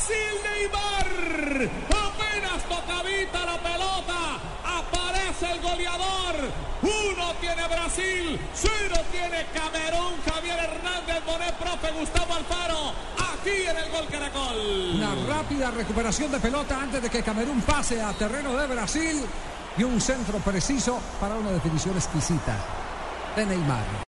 Brasil Neymar, apenas tocadita la pelota, aparece el goleador, uno tiene Brasil, cero tiene Camerún, Javier Hernández, Bonet, profe Gustavo Alfaro, aquí en el gol Caracol. Una rápida recuperación de pelota antes de que Camerún pase a terreno de Brasil y un centro preciso para una definición exquisita de Neymar.